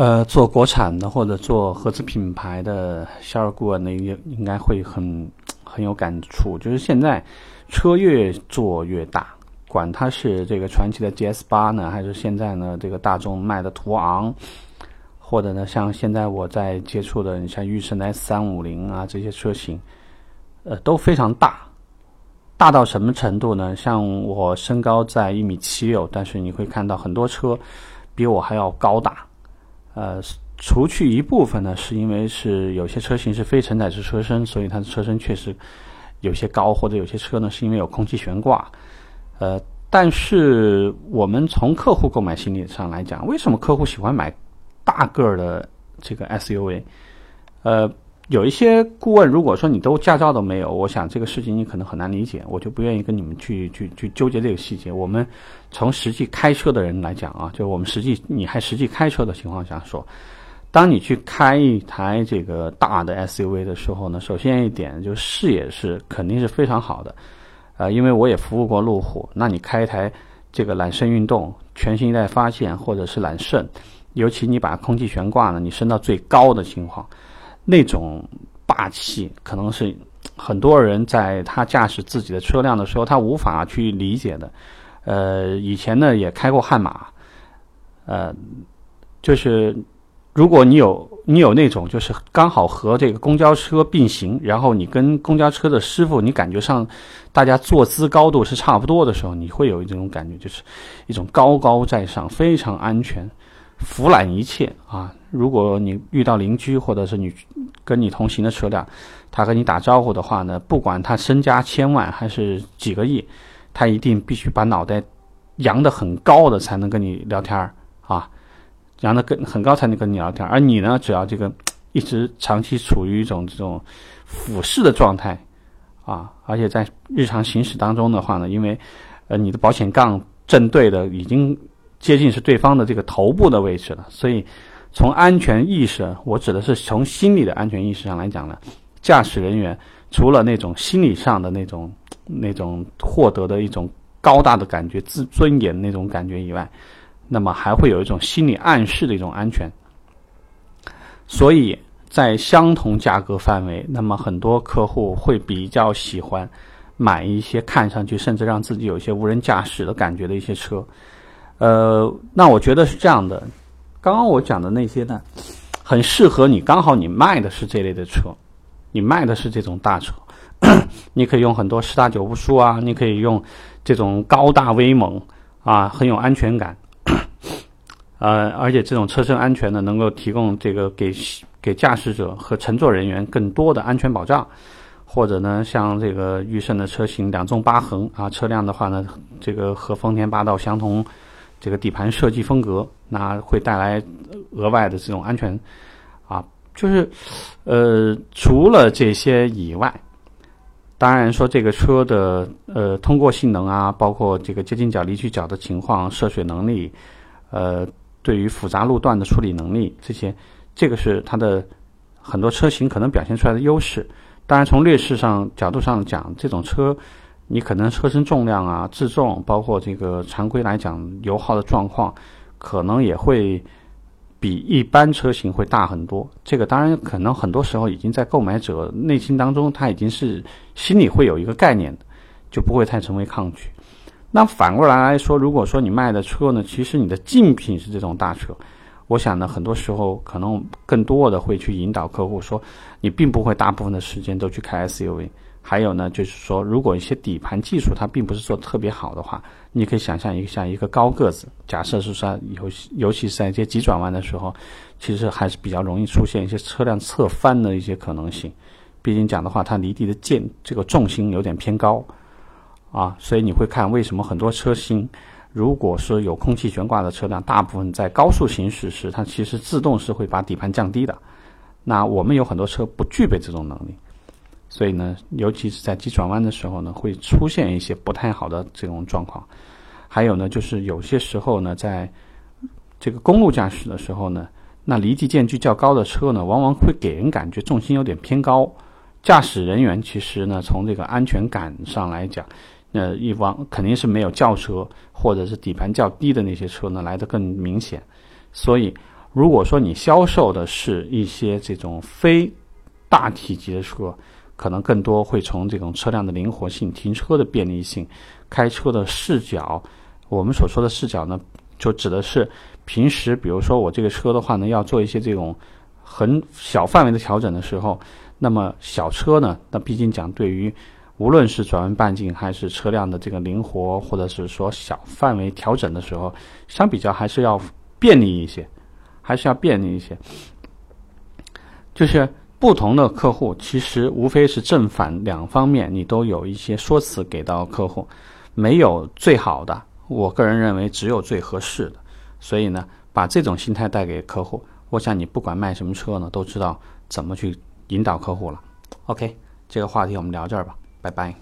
呃，做国产的或者做合资品牌的销售顾问呢，应应该会很很有感触。就是现在车越做越大，管它是这个传祺的 GS 八呢，还是现在呢这个大众卖的途昂，或者呢像现在我在接触的，你像驭胜的 S 三五零啊这些车型，呃都非常大。大到什么程度呢？像我身高在一米七六，但是你会看到很多车比我还要高大。呃，除去一部分呢，是因为是有些车型是非承载式车身，所以它的车身确实有些高，或者有些车呢是因为有空气悬挂。呃，但是我们从客户购买心理上来讲，为什么客户喜欢买大个儿的这个 SUV？呃。有一些顾问，如果说你都驾照都没有，我想这个事情你可能很难理解，我就不愿意跟你们去去去纠结这个细节。我们从实际开车的人来讲啊，就我们实际你还实际开车的情况下说，当你去开一台这个大的 SUV 的时候呢，首先一点就视野是肯定是非常好的，呃，因为我也服务过路虎，那你开一台这个揽胜运动全新一代发现或者是揽胜，尤其你把空气悬挂呢，你升到最高的情况。那种霸气，可能是很多人在他驾驶自己的车辆的时候，他无法去理解的。呃，以前呢也开过悍马，呃，就是如果你有你有那种就是刚好和这个公交车并行，然后你跟公交车的师傅，你感觉上大家坐姿高度是差不多的时候，你会有这种感觉，就是一种高高在上，非常安全。俯览一切啊！如果你遇到邻居或者是你跟你同行的车辆，他跟你打招呼的话呢，不管他身家千万还是几个亿，他一定必须把脑袋扬得很高的才能跟你聊天儿啊，扬得跟很高才能跟你聊天。而你呢，只要这个一直长期处于一种这种俯视的状态啊，而且在日常行驶当中的话呢，因为呃你的保险杠正对的已经。接近是对方的这个头部的位置了，所以从安全意识，我指的是从心理的安全意识上来讲呢，驾驶人员除了那种心理上的那种那种获得的一种高大的感觉、自尊严那种感觉以外，那么还会有一种心理暗示的一种安全。所以在相同价格范围，那么很多客户会比较喜欢买一些看上去甚至让自己有一些无人驾驶的感觉的一些车。呃，那我觉得是这样的，刚刚我讲的那些呢，很适合你。刚好你卖的是这类的车，你卖的是这种大车，你可以用很多十大九不输啊，你可以用这种高大威猛啊，很有安全感。呃，而且这种车身安全呢，能够提供这个给给驾驶者和乘坐人员更多的安全保障。或者呢，像这个驭胜的车型两纵八横啊，车辆的话呢，这个和丰田霸道相同。这个底盘设计风格，那会带来额外的这种安全啊，就是呃，除了这些以外，当然说这个车的呃通过性能啊，包括这个接近角离去角的情况、涉水能力，呃，对于复杂路段的处理能力，这些这个是它的很多车型可能表现出来的优势。当然，从劣势上角度上讲，这种车。你可能车身重量啊、自重，包括这个常规来讲油耗的状况，可能也会比一般车型会大很多。这个当然可能很多时候已经在购买者内心当中，他已经是心里会有一个概念，就不会太成为抗拒。那反过来来说，如果说你卖的车呢，其实你的竞品是这种大车，我想呢，很多时候可能更多的会去引导客户说，你并不会大部分的时间都去开 SUV。还有呢，就是说，如果一些底盘技术它并不是做的特别好的话，你可以想象一下一个高个子，假设是说尤其尤其是在一些急转弯的时候，其实还是比较容易出现一些车辆侧翻的一些可能性。毕竟讲的话，它离地的键这个重心有点偏高啊，所以你会看为什么很多车型，如果说有空气悬挂的车辆，大部分在高速行驶时，它其实自动是会把底盘降低的。那我们有很多车不具备这种能力。所以呢，尤其是在急转弯的时候呢，会出现一些不太好的这种状况。还有呢，就是有些时候呢，在这个公路驾驶的时候呢，那离地间距较高的车呢，往往会给人感觉重心有点偏高。驾驶人员其实呢，从这个安全感上来讲，那，一往肯定是没有轿车或者是底盘较低的那些车呢来的更明显。所以，如果说你销售的是一些这种非大体积的车，可能更多会从这种车辆的灵活性、停车的便利性、开车的视角。我们所说的视角呢，就指的是平时，比如说我这个车的话呢，要做一些这种很小范围的调整的时候，那么小车呢，那毕竟讲对于无论是转弯半径还是车辆的这个灵活，或者是说小范围调整的时候，相比较还是要便利一些。还是要便利一些，就是不同的客户，其实无非是正反两方面，你都有一些说辞给到客户，没有最好的，我个人认为只有最合适的。所以呢，把这种心态带给客户，我想你不管卖什么车呢，都知道怎么去引导客户了。OK，这个话题我们聊这儿吧，拜拜。